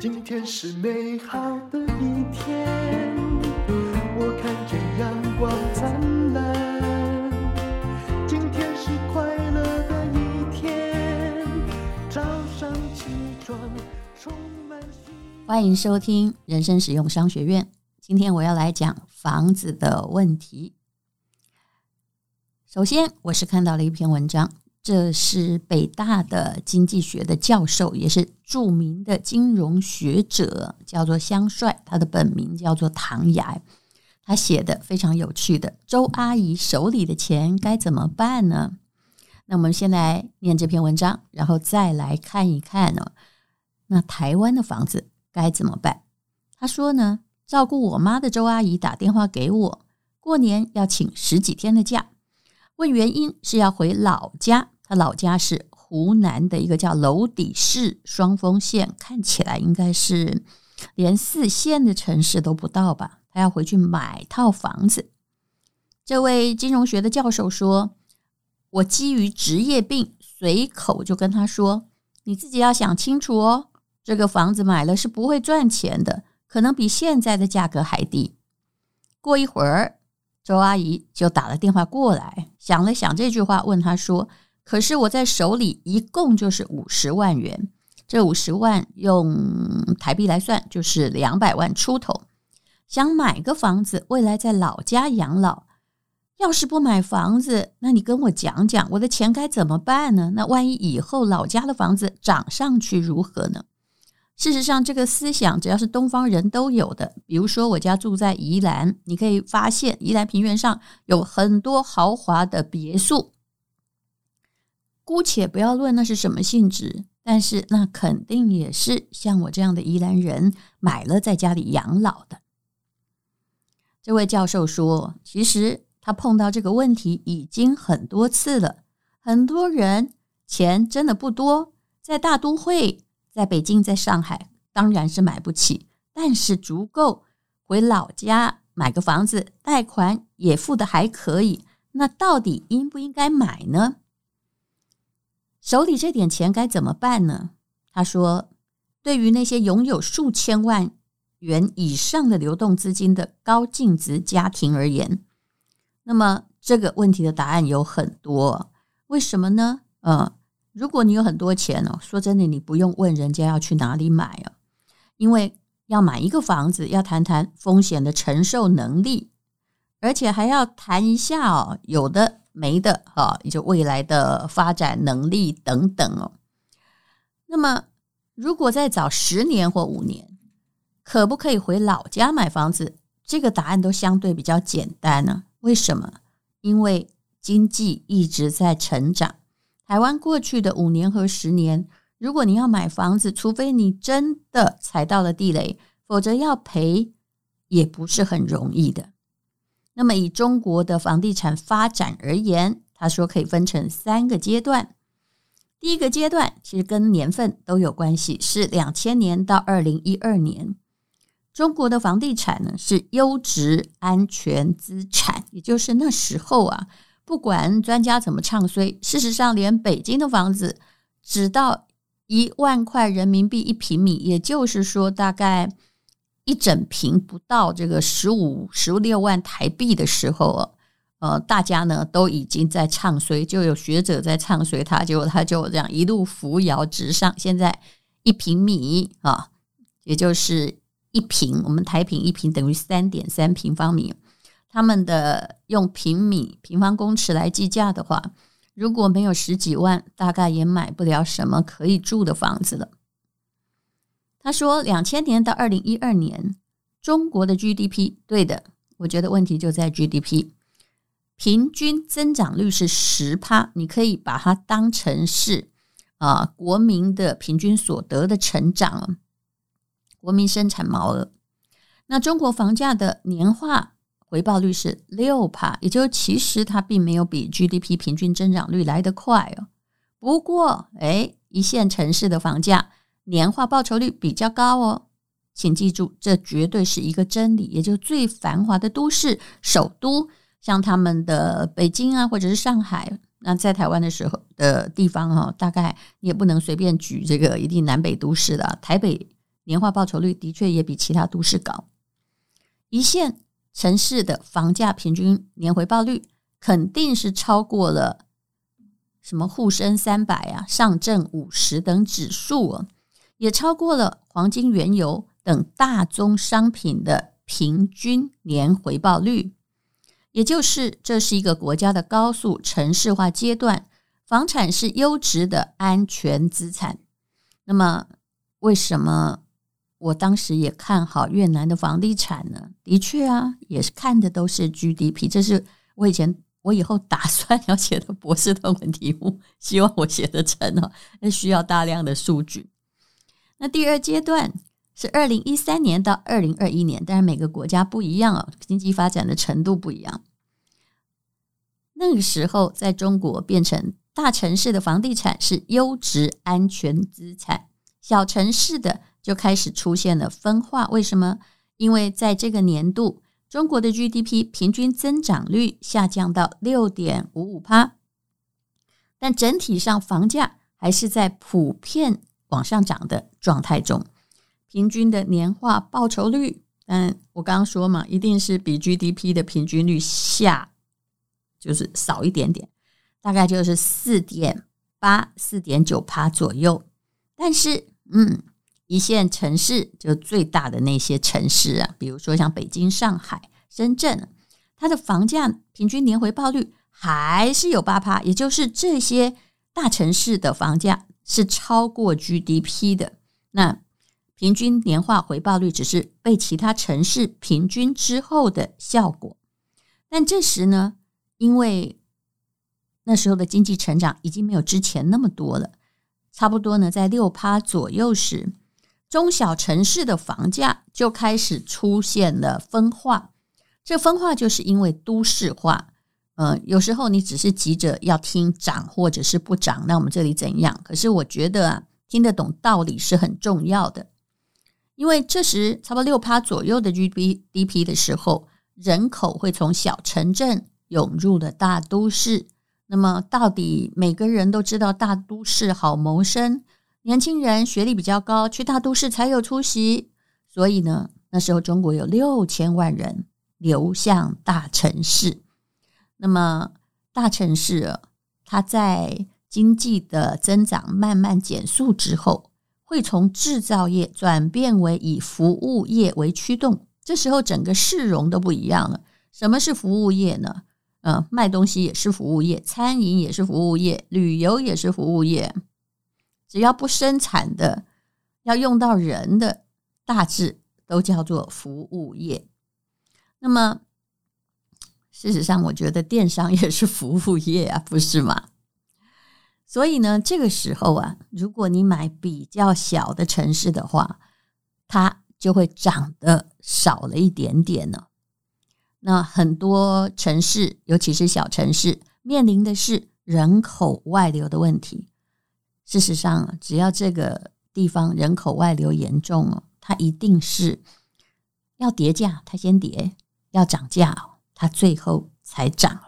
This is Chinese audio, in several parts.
今天是美好的一天，我看见阳光灿烂。今天是快乐的一天，早上起床充满希望。欢迎收听人生使用商学院。今天我要来讲房子的问题。首先，我是看到了一篇文章。这是北大的经济学的教授，也是著名的金融学者，叫做香帅，他的本名叫做唐崖。他写的非常有趣的，周阿姨手里的钱该怎么办呢？那我们先来念这篇文章，然后再来看一看呢，那台湾的房子该怎么办？他说呢，照顾我妈的周阿姨打电话给我，过年要请十几天的假。问原因是要回老家，他老家是湖南的一个叫娄底市双峰县，看起来应该是连四线的城市都不到吧？他要回去买套房子。这位金融学的教授说：“我基于职业病，随口就跟他说，你自己要想清楚哦，这个房子买了是不会赚钱的，可能比现在的价格还低。”过一会儿。周阿姨就打了电话过来，想了想这句话，问他说：“可是我在手里一共就是五十万元，这五十万用台币来算就是两百万出头，想买个房子，未来在老家养老。要是不买房子，那你跟我讲讲，我的钱该怎么办呢？那万一以后老家的房子涨上去如何呢？”事实上，这个思想只要是东方人都有的。比如说，我家住在宜兰，你可以发现宜兰平原上有很多豪华的别墅。姑且不要论那是什么性质，但是那肯定也是像我这样的宜兰人买了在家里养老的。这位教授说，其实他碰到这个问题已经很多次了。很多人钱真的不多，在大都会。在北京，在上海，当然是买不起，但是足够回老家买个房子，贷款也付得还可以。那到底应不应该买呢？手里这点钱该怎么办呢？他说，对于那些拥有数千万元以上的流动资金的高净值家庭而言，那么这个问题的答案有很多。为什么呢？嗯。如果你有很多钱哦，说真的，你不用问人家要去哪里买啊，因为要买一个房子，要谈谈风险的承受能力，而且还要谈一下哦，有的没的哈，也就未来的发展能力等等哦。那么，如果再早十年或五年，可不可以回老家买房子？这个答案都相对比较简单呢。为什么？因为经济一直在成长。台湾过去的五年和十年，如果你要买房子，除非你真的踩到了地雷，否则要赔也不是很容易的。那么以中国的房地产发展而言，他说可以分成三个阶段。第一个阶段其实跟年份都有关系，是两千年到二零一二年。中国的房地产呢是优质安全资产，也就是那时候啊。不管专家怎么唱衰，事实上，连北京的房子只到一万块人民币一平米，也就是说，大概一整平不到这个十五、十六万台币的时候，呃，大家呢都已经在唱衰，就有学者在唱衰它，结果它就这样一路扶摇直上。现在一平米啊，也就是一平，我们台平一平等于三点三平方米。他们的用平米、平方公尺来计价的话，如果没有十几万，大概也买不了什么可以住的房子了。他说，两千年到二零一二年，中国的 GDP，对的，我觉得问题就在 GDP，平均增长率是十趴，你可以把它当成是啊国民的平均所得的成长，国民生产毛额。那中国房价的年化。回报率是六趴，也就其实它并没有比 GDP 平均增长率来得快哦。不过，哎，一线城市的房价年化报酬率比较高哦。请记住，这绝对是一个真理。也就是最繁华的都市、首都，像他们的北京啊，或者是上海，那在台湾的时候的地方哈，大概也不能随便举这个一定南北都市的。台北年化报酬率的确也比其他都市高。一线城市的房价平均年回报率肯定是超过了什么沪深三百啊、上证五十等指数啊，也超过了黄金、原油等大宗商品的平均年回报率。也就是这是一个国家的高速城市化阶段，房产是优质的安全资产。那么，为什么我当时也看好越南的房地产呢？的确啊，也是看的都是 GDP。这是我以前我以后打算要写的博士论文题目，希望我写得成哦。那需要大量的数据。那第二阶段是二零一三年到二零二一年，但是每个国家不一样哦，经济发展的程度不一样。那个时候，在中国变成大城市的房地产是优质安全资产，小城市的就开始出现了分化。为什么？因为在这个年度，中国的 GDP 平均增长率下降到六点五五趴，但整体上房价还是在普遍往上涨的状态中。平均的年化报酬率，嗯，我刚刚说嘛，一定是比 GDP 的平均率下。就是少一点点，大概就是四点八、四点九趴左右。但是，嗯，一线城市就最大的那些城市啊，比如说像北京、上海、深圳，它的房价平均年回报率还是有八趴，也就是这些大城市的房价是超过 GDP 的。那平均年化回报率只是被其他城市平均之后的效果。但这时呢，因为那时候的经济成长已经没有之前那么多了，差不多呢，在六趴左右时，中小城市的房价就开始出现了分化。这分化就是因为都市化。嗯、有时候你只是急着要听涨或者是不涨，那我们这里怎样？可是我觉得啊，听得懂道理是很重要的。因为这时差不多六趴左右的 GDP 的时候，人口会从小城镇。涌入了大都市，那么到底每个人都知道大都市好谋生，年轻人学历比较高，去大都市才有出息。所以呢，那时候中国有六千万人流向大城市。那么大城市，它在经济的增长慢慢减速之后，会从制造业转变为以服务业为驱动。这时候整个市容都不一样了。什么是服务业呢？嗯，卖东西也是服务业，餐饮也是服务业，旅游也是服务业。只要不生产的，要用到人的，大致都叫做服务业。那么，事实上，我觉得电商也是服务业啊，不是吗？所以呢，这个时候啊，如果你买比较小的城市的话，它就会涨得少了一点点呢。那很多城市，尤其是小城市，面临的是人口外流的问题。事实上，只要这个地方人口外流严重哦，它一定是要跌价，它先跌；要涨价，它最后才涨。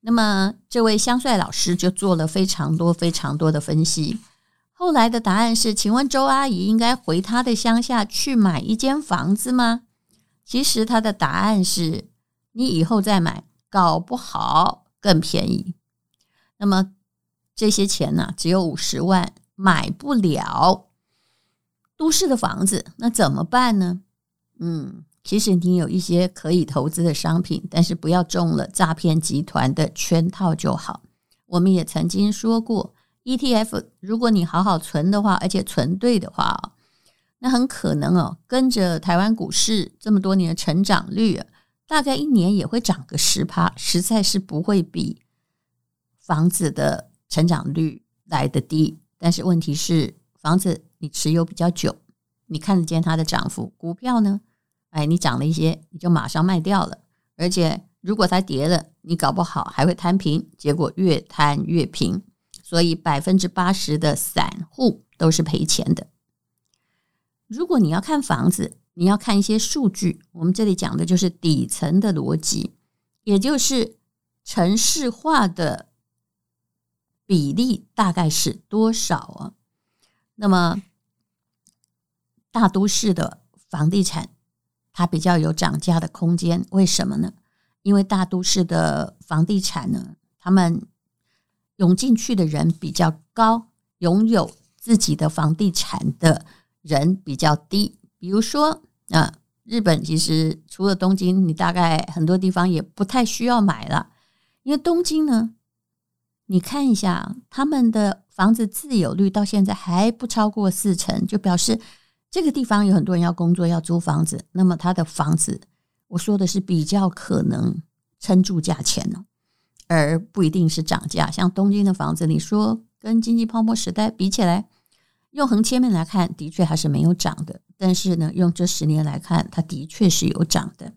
那么，这位香帅老师就做了非常多、非常多的分析。后来的答案是：请问周阿姨应该回她的乡下去买一间房子吗？其实他的答案是：你以后再买，搞不好更便宜。那么这些钱呢，只有五十万，买不了都市的房子，那怎么办呢？嗯，其实你有一些可以投资的商品，但是不要中了诈骗集团的圈套就好。我们也曾经说过，ETF，如果你好好存的话，而且存对的话。那很可能哦，跟着台湾股市这么多年的成长率，大概一年也会涨个十趴，实在是不会比房子的成长率来得低。但是问题是，房子你持有比较久，你看得见它的涨幅；股票呢，哎，你涨了一些，你就马上卖掉了。而且如果它跌了，你搞不好还会摊平，结果越摊越平。所以百分之八十的散户都是赔钱的。如果你要看房子，你要看一些数据。我们这里讲的就是底层的逻辑，也就是城市化的比例大概是多少啊？那么大都市的房地产它比较有涨价的空间，为什么呢？因为大都市的房地产呢，他们涌进去的人比较高，拥有自己的房地产的人比较低。比如说啊，日本其实除了东京，你大概很多地方也不太需要买了，因为东京呢，你看一下他们的房子自有率到现在还不超过四成，就表示这个地方有很多人要工作要租房子，那么他的房子。我说的是比较可能撑住价钱呢，而不一定是涨价。像东京的房子，你说跟经济泡沫时代比起来，用横切面来看，的确还是没有涨的。但是呢，用这十年来看，它的确是有涨的。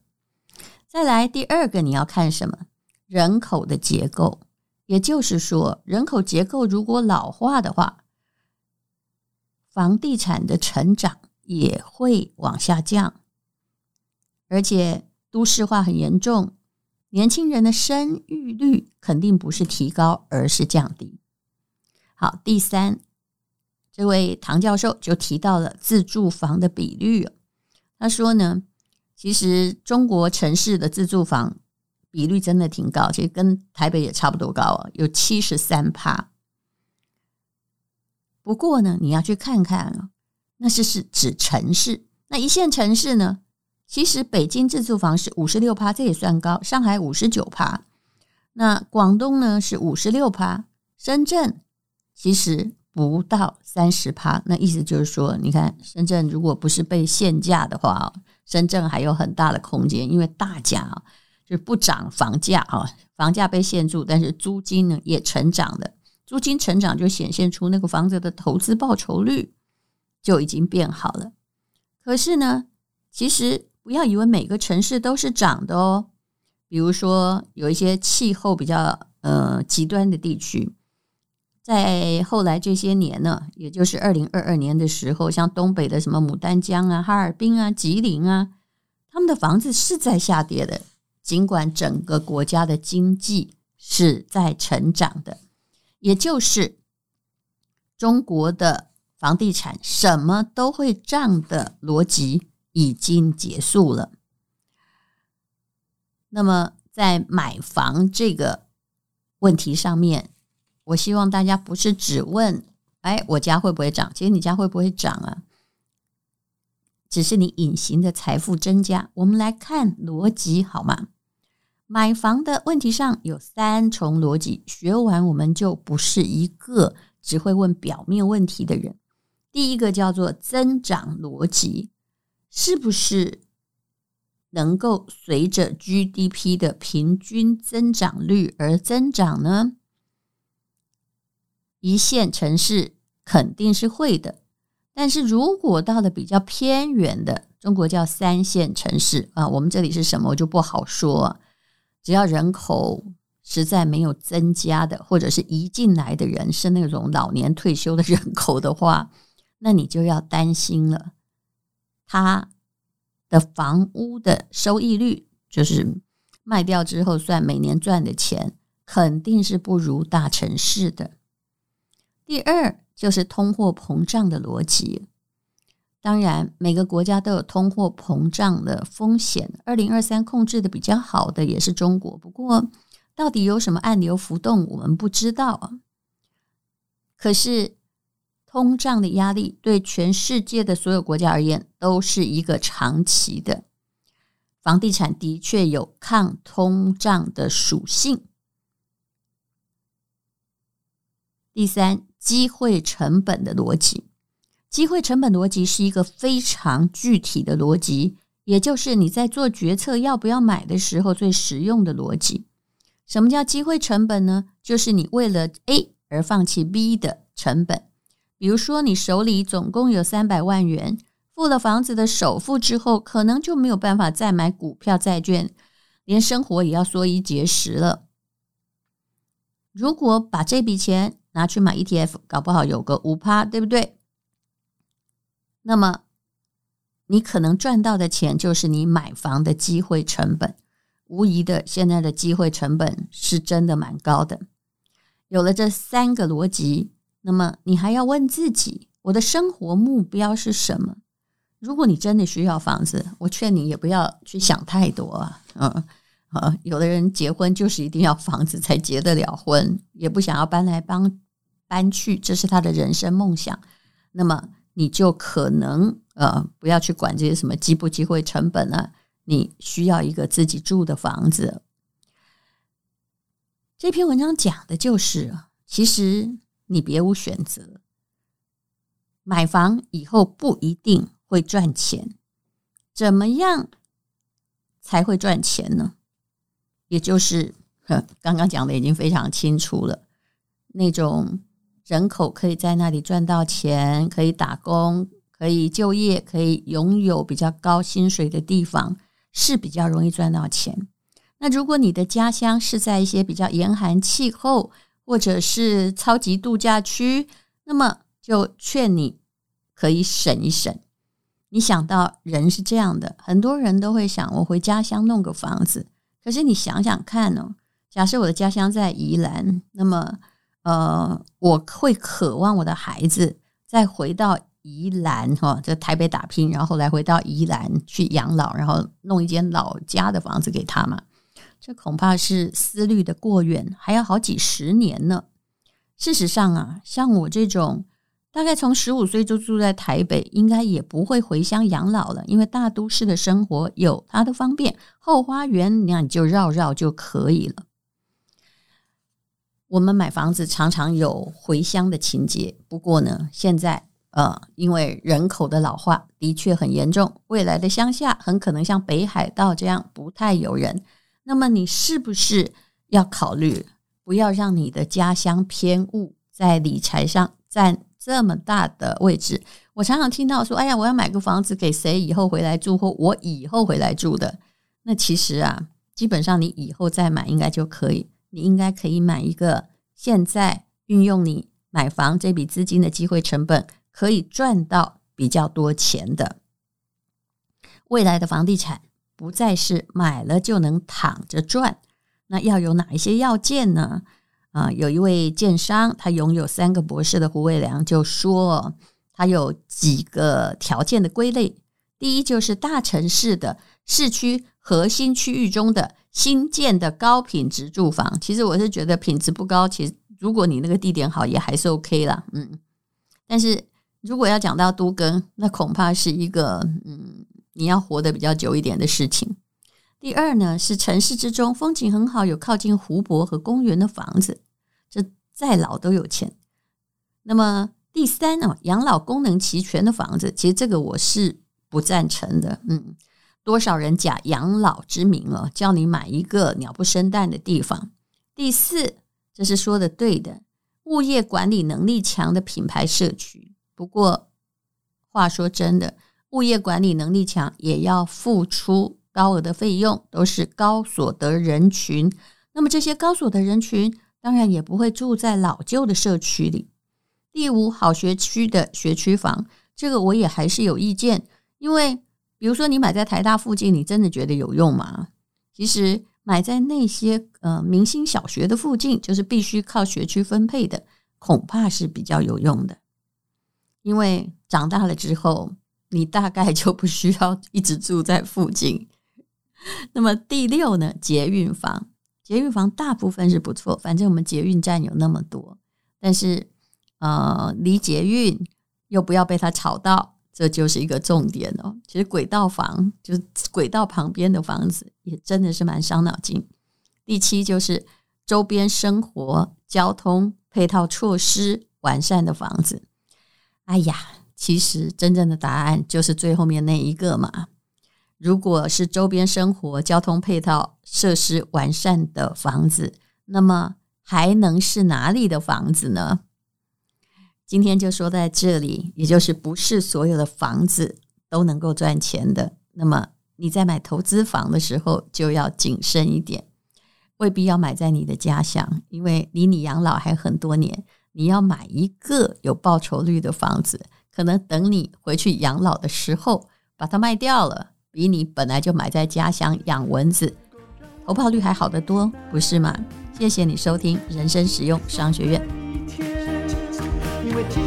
再来第二个，你要看什么？人口的结构，也就是说，人口结构如果老化的话，房地产的成长也会往下降。而且都市化很严重，年轻人的生育率肯定不是提高，而是降低。好，第三，这位唐教授就提到了自住房的比率。他说呢，其实中国城市的自住房比率真的挺高，其实跟台北也差不多高啊，有七十三趴。不过呢，你要去看看啊，那是是指城市，那一线城市呢？其实北京自住房是五十六趴，这也算高。上海五十九趴，那广东呢是五十六趴，深圳其实不到三十趴。那意思就是说，你看深圳如果不是被限价的话，深圳还有很大的空间，因为大家就不涨房价啊，房价被限住，但是租金呢也成长了。租金成长就显现出那个房子的投资报酬率就已经变好了。可是呢，其实。不要以为每个城市都是涨的哦，比如说有一些气候比较呃极端的地区，在后来这些年呢，也就是二零二二年的时候，像东北的什么牡丹江啊、哈尔滨啊、吉林啊，他们的房子是在下跌的，尽管整个国家的经济是在成长的，也就是中国的房地产什么都会涨的逻辑。已经结束了。那么，在买房这个问题上面，我希望大家不是只问：“哎，我家会不会涨？”其实你家会不会涨啊？只是你隐形的财富增加。我们来看逻辑好吗？买房的问题上有三重逻辑，学完我们就不是一个只会问表面问题的人。第一个叫做增长逻辑。是不是能够随着 GDP 的平均增长率而增长呢？一线城市肯定是会的，但是如果到了比较偏远的，中国叫三线城市啊，我们这里是什么我就不好说。只要人口实在没有增加的，或者是移进来的人是那种老年退休的人口的话，那你就要担心了。他的房屋的收益率，就是卖掉之后算每年赚的钱，肯定是不如大城市的。第二就是通货膨胀的逻辑，当然每个国家都有通货膨胀的风险。二零二三控制的比较好的也是中国，不过到底有什么暗流浮动，我们不知道啊。可是。通胀的压力对全世界的所有国家而言都是一个长期的，房地产的确有抗通胀的属性。第三，机会成本的逻辑，机会成本逻辑是一个非常具体的逻辑，也就是你在做决策要不要买的时候最实用的逻辑。什么叫机会成本呢？就是你为了 A 而放弃 B 的成本。比如说，你手里总共有三百万元，付了房子的首付之后，可能就没有办法再买股票、债券，连生活也要缩衣节食了。如果把这笔钱拿去买 ETF，搞不好有个五趴，对不对？那么你可能赚到的钱就是你买房的机会成本。无疑的，现在的机会成本是真的蛮高的。有了这三个逻辑。那么你还要问自己，我的生活目标是什么？如果你真的需要房子，我劝你也不要去想太多啊。嗯，呃，有的人结婚就是一定要房子才结得了婚，也不想要搬来搬搬去，这是他的人生梦想。那么你就可能呃，不要去管这些什么机不机会成本了，你需要一个自己住的房子。这篇文章讲的就是，其实你别无选择，买房以后不一定。会赚钱，怎么样才会赚钱呢？也就是刚刚讲的已经非常清楚了，那种人口可以在那里赚到钱，可以打工，可以就业，可以拥有比较高薪水的地方，是比较容易赚到钱。那如果你的家乡是在一些比较严寒气候，或者是超级度假区，那么就劝你可以省一省。你想到人是这样的，很多人都会想我回家乡弄个房子。可是你想想看哦，假设我的家乡在宜兰，那么呃，我会渴望我的孩子再回到宜兰哈，在台北打拼，然后来回到宜兰去养老，然后弄一间老家的房子给他嘛？这恐怕是思虑的过远，还要好几十年呢。事实上啊，像我这种。大概从十五岁就住在台北，应该也不会回乡养老了，因为大都市的生活有它的方便，后花园那你就绕绕就可以了。我们买房子常常有回乡的情节，不过呢，现在呃，因为人口的老化的确很严重，未来的乡下很可能像北海道这样不太有人。那么你是不是要考虑不要让你的家乡偏误，在理财上占这么大的位置，我常常听到说：“哎呀，我要买个房子给谁以后回来住，或我以后回来住的。”那其实啊，基本上你以后再买应该就可以。你应该可以买一个现在运用你买房这笔资金的机会成本，可以赚到比较多钱的。未来的房地产不再是买了就能躺着赚，那要有哪一些要件呢？啊，有一位建商，他拥有三个博士的胡伟良就说，他有几个条件的归类。第一，就是大城市的市区核心区域中的新建的高品质住房。其实我是觉得品质不高，其实如果你那个地点好，也还是 OK 啦。嗯，但是如果要讲到都更，那恐怕是一个嗯，你要活得比较久一点的事情。第二呢，是城市之中风景很好，有靠近湖泊和公园的房子，这再老都有钱。那么第三呢，养老功能齐全的房子，其实这个我是不赞成的。嗯，多少人假养老之名哦，叫你买一个鸟不生蛋的地方。第四，这是说的对的，物业管理能力强的品牌社区。不过话说真的，物业管理能力强也要付出。高额的费用都是高所得人群，那么这些高所得人群当然也不会住在老旧的社区里。第五，好学区的学区房，这个我也还是有意见，因为比如说你买在台大附近，你真的觉得有用吗？其实买在那些呃明星小学的附近，就是必须靠学区分配的，恐怕是比较有用的，因为长大了之后，你大概就不需要一直住在附近。那么第六呢？捷运房，捷运房大部分是不错，反正我们捷运站有那么多，但是呃，离捷运又不要被它吵到，这就是一个重点哦。其实轨道房就是轨道旁边的房子，也真的是蛮伤脑筋。第七就是周边生活交通配套措施完善的房子。哎呀，其实真正的答案就是最后面那一个嘛。如果是周边生活交通配套设施完善的房子，那么还能是哪里的房子呢？今天就说在这里，也就是不是所有的房子都能够赚钱的。那么你在买投资房的时候就要谨慎一点，未必要买在你的家乡，因为离你养老还很多年。你要买一个有报酬率的房子，可能等你回去养老的时候把它卖掉了。比你本来就买在家乡养蚊子，投报率还好得多，不是吗？谢谢你收听人生实用商学院。sandwiches.